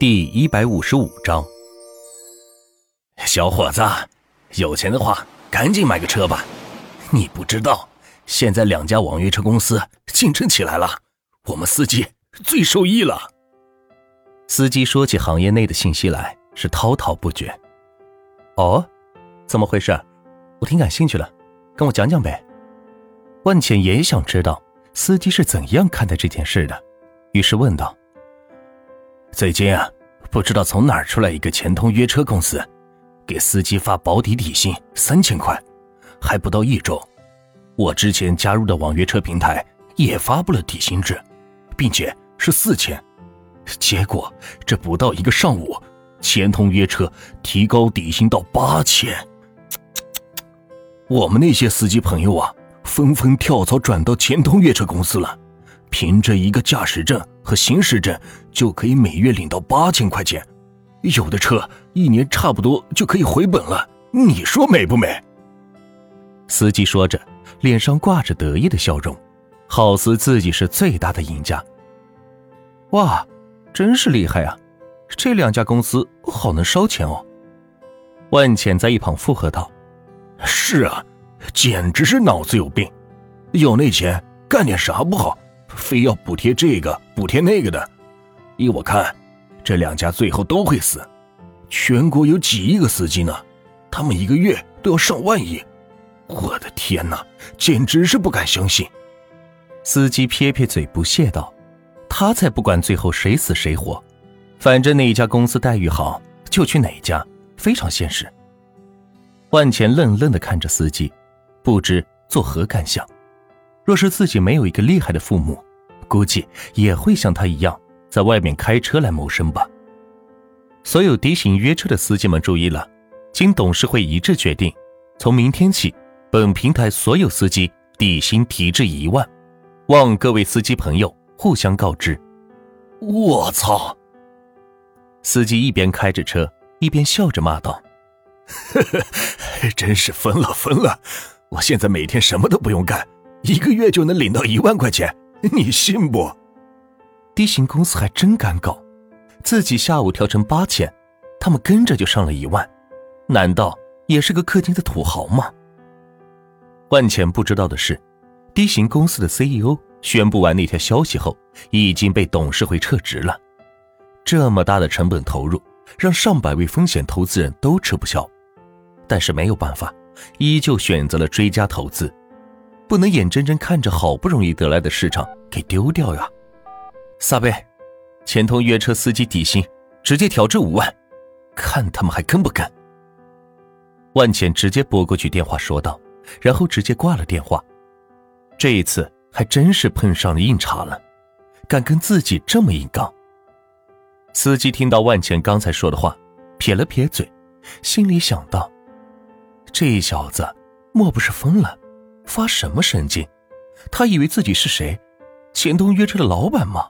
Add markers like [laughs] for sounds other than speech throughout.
第一百五十五章，小伙子，有钱的话赶紧买个车吧。你不知道，现在两家网约车公司竞争起来了，我们司机最受益了。司机说起行业内的信息来是滔滔不绝。哦，怎么回事？我挺感兴趣的，跟我讲讲呗。万茜也想知道司机是怎样看待这件事的，于是问道。最近啊，不知道从哪儿出来一个钱通约车公司，给司机发保底底薪三千块，还不到一周，我之前加入的网约车平台也发布了底薪制，并且是四千，结果这不到一个上午，钱通约车提高底薪到八千，我们那些司机朋友啊，纷纷跳槽转到钱通约车公司了。凭着一个驾驶证和行驶证，就可以每月领到八千块钱，有的车一年差不多就可以回本了。你说美不美？司机说着，脸上挂着得意的笑容，好似自己是最大的赢家。哇，真是厉害啊！这两家公司好能烧钱哦。万茜在一旁附和道：“是啊，简直是脑子有病，有那钱干点啥不好？”非要补贴这个补贴那个的，依我看，这两家最后都会死。全国有几亿个司机呢？他们一个月都要上万亿。我的天哪，简直是不敢相信！司机撇撇嘴，不屑道：“他才不管最后谁死谁活，反正哪家公司待遇好就去哪家，非常现实。”万钱愣愣地看着司机，不知作何感想。若是自己没有一个厉害的父母，估计也会像他一样在外面开车来谋生吧。所有低型约车的司机们注意了，经董事会一致决定，从明天起，本平台所有司机底薪提至一万，望各位司机朋友互相告知。我操！司机一边开着车，一边笑着骂道：“呵呵，真是疯了疯了！我现在每天什么都不用干，一个月就能领到一万块钱。” [laughs] 你信不？低型公司还真敢搞，自己下午调成八千，他们跟着就上了一万，难道也是个氪金的土豪吗？万钱不知道的是，低型公司的 CEO 宣布完那条消息后，已经被董事会撤职了。这么大的成本投入，让上百位风险投资人都吃不消，但是没有办法，依旧选择了追加投资。不能眼睁睁看着好不容易得来的市场给丢掉呀！撒贝，钱通约车司机底薪直接调至五万，看他们还跟不跟？万茜直接拨过去电话说道，然后直接挂了电话。这一次还真是碰上了硬茬了，敢跟自己这么硬刚。司机听到万茜刚才说的话，撇了撇嘴，心里想到：这小子莫不是疯了？发什么神经？他以为自己是谁？钱东约车的老板吗？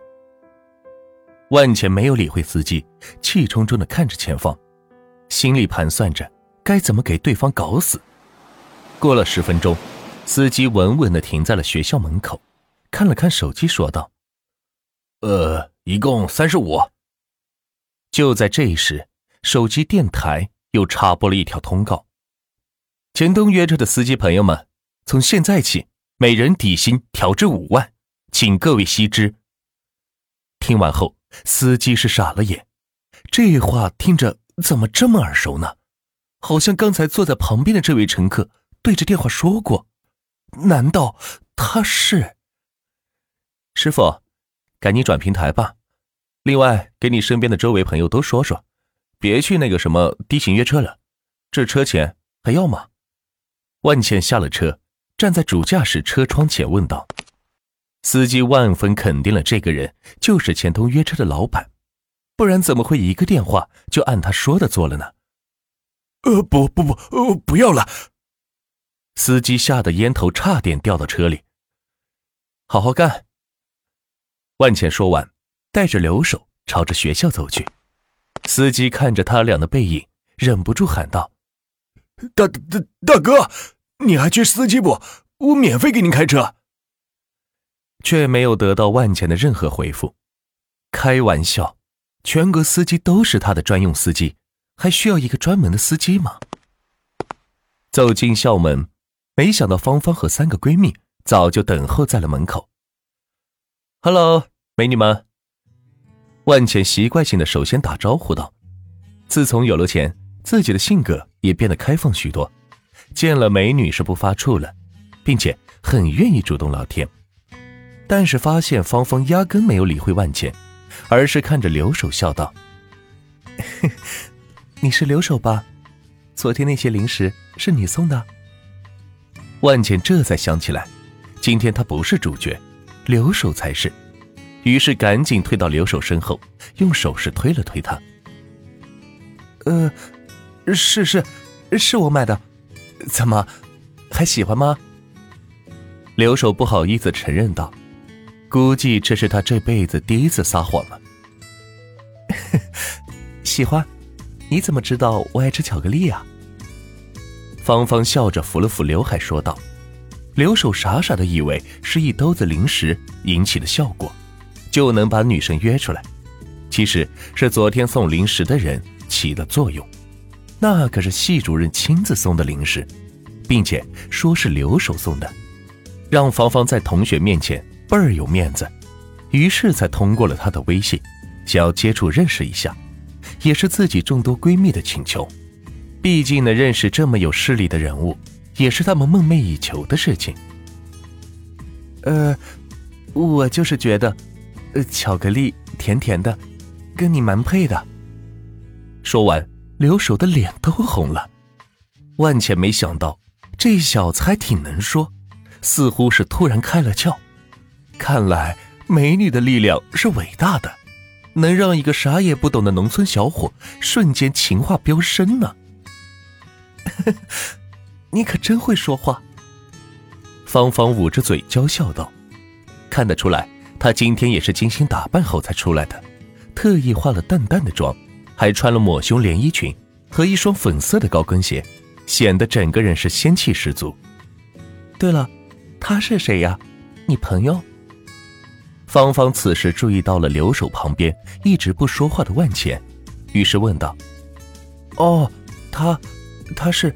万钱没有理会司机，气冲冲的看着前方，心里盘算着该怎么给对方搞死。过了十分钟，司机稳稳的停在了学校门口，看了看手机，说道：“呃，一共三十五。”就在这时，手机电台又插播了一条通告：“钱东约车的司机朋友们。”从现在起，每人底薪调至五万，请各位悉知。听完后，司机是傻了眼，这话听着怎么这么耳熟呢？好像刚才坐在旁边的这位乘客对着电话说过。难道他是？师傅，赶紧转平台吧。另外，给你身边的周围朋友都说说，别去那个什么低型约车了，这车钱还要吗？万茜下了车。站在主驾驶车窗前问道：“司机万分肯定了这个人就是钱通约车的老板，不然怎么会一个电话就按他说的做了呢？”“呃，不不不，呃，不要了。”司机吓得烟头差点掉到车里。“好好干。”万茜说完，带着留守朝着学校走去。司机看着他俩的背影，忍不住喊道：“大大大哥！”你还缺司机不？我免费给您开车。却没有得到万钱的任何回复。开玩笑，全国司机都是他的专用司机，还需要一个专门的司机吗？走进校门，没想到芳芳和三个闺蜜早就等候在了门口。“Hello，美女们。”万茜习惯性的首先打招呼道。自从有了钱，自己的性格也变得开放许多，见了美女是不发怵了，并且很愿意主动聊天。但是发现芳芳压根没有理会万茜，而是看着留守笑道：“ [laughs] 你是留守吧？昨天那些零食是你送的？”万茜这才想起来，今天她不是主角，留守才是，于是赶紧退到留守身后，用手势推了推他。呃，是是，是我买的，怎么，还喜欢吗？留守不好意思承认道：“估计这是他这辈子第一次撒谎了。[laughs] ”喜欢？你怎么知道我爱吃巧克力呀？芳芳笑着抚了抚刘海说道。留守傻傻的以为是一兜子零食引起的效果，就能把女生约出来，其实是昨天送零食的人。起了作用，那可是系主任亲自送的零食，并且说是留守送的，让芳芳在同学面前倍儿有面子，于是才通过了他的微信，想要接触认识一下，也是自己众多闺蜜的请求，毕竟能认识这么有势力的人物，也是他们梦寐以求的事情。呃，我就是觉得，呃，巧克力甜甜的，跟你蛮配的。说完，留守的脸都红了。万茜没想到，这小子还挺能说，似乎是突然开了窍。看来美女的力量是伟大的，能让一个啥也不懂的农村小伙瞬间情话飙升呢。[laughs] 你可真会说话。芳芳捂着嘴娇笑道：“看得出来，她今天也是精心打扮后才出来的，特意化了淡淡的妆。”还穿了抹胸连衣裙和一双粉色的高跟鞋，显得整个人是仙气十足。对了，他是谁呀？你朋友？芳芳此时注意到了留守旁边一直不说话的万茜，于是问道：“哦，他，他是，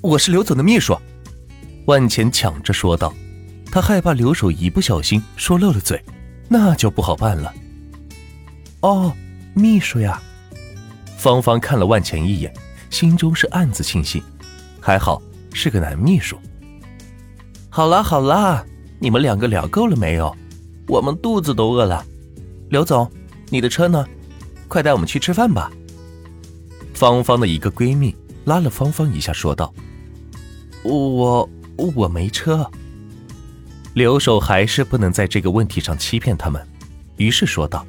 我是刘总的秘书。”万茜抢着说道，她害怕留守一不小心说漏了嘴，那就不好办了。哦，秘书呀。芳芳看了万钱一眼，心中是暗自庆幸，还好是个男秘书。好啦好啦，你们两个聊够了没有？我们肚子都饿了。刘总，你的车呢？快带我们去吃饭吧。芳芳的一个闺蜜拉了芳芳一下，说道：“我我没车。”留守还是不能在这个问题上欺骗他们，于是说道：“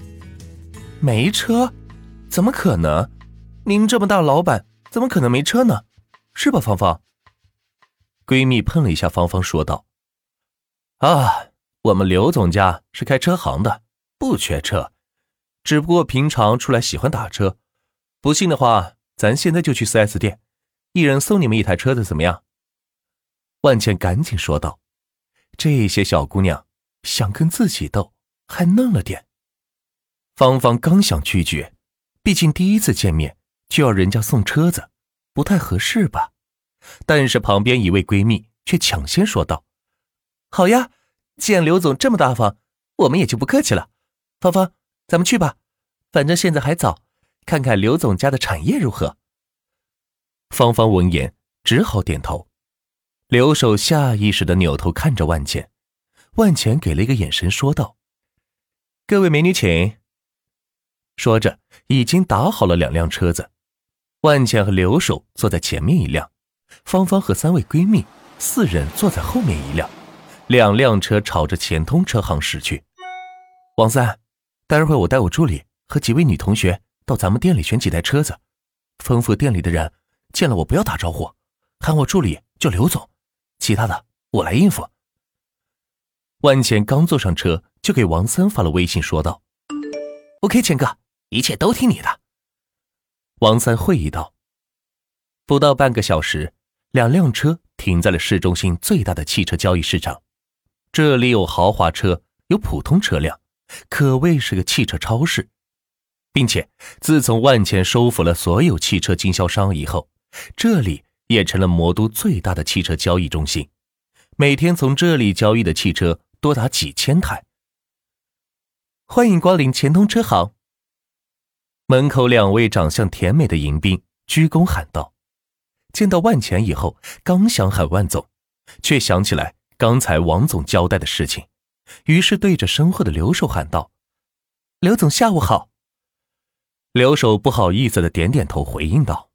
没车？怎么可能？”您这么大老板，怎么可能没车呢？是吧，芳芳？闺蜜碰了一下芳芳，说道：“啊，我们刘总家是开车行的，不缺车，只不过平常出来喜欢打车。不信的话，咱现在就去 4S 店，一人送你们一台车子，怎么样？”万茜赶紧说道：“这些小姑娘想跟自己斗，还嫩了点。”芳芳刚想拒绝，毕竟第一次见面。就要人家送车子，不太合适吧？但是旁边一位闺蜜却抢先说道：“好呀，既然刘总这么大方，我们也就不客气了。芳芳，咱们去吧，反正现在还早，看看刘总家的产业如何。”芳芳闻言只好点头。刘守下意识的扭头看着万茜，万茜给了一个眼神，说道：“各位美女，请。”说着，已经打好了两辆车子。万茜和刘守坐在前面一辆，芳芳和三位闺蜜四人坐在后面一辆，两辆车朝着钱通车行驶去。王三，待会儿我带我助理和几位女同学到咱们店里选几台车子，吩咐店里的人见了我不要打招呼，喊我助理叫刘总，其他的我来应付。万茜刚坐上车，就给王三发了微信说道：“OK，钱哥，一切都听你的。”王三会意道：“不到半个小时，两辆车停在了市中心最大的汽车交易市场。这里有豪华车，有普通车辆，可谓是个汽车超市。”并且自从万钱收服了所有汽车经销商以后，这里也成了魔都最大的汽车交易中心，每天从这里交易的汽车多达几千台。欢迎光临钱通车行。门口两位长相甜美的迎宾鞠躬喊道：“见到万钱以后，刚想喊万总，却想起来刚才王总交代的事情，于是对着身后的刘守喊道：‘刘总，下午好。’刘守不好意思的点点头，回应道：‘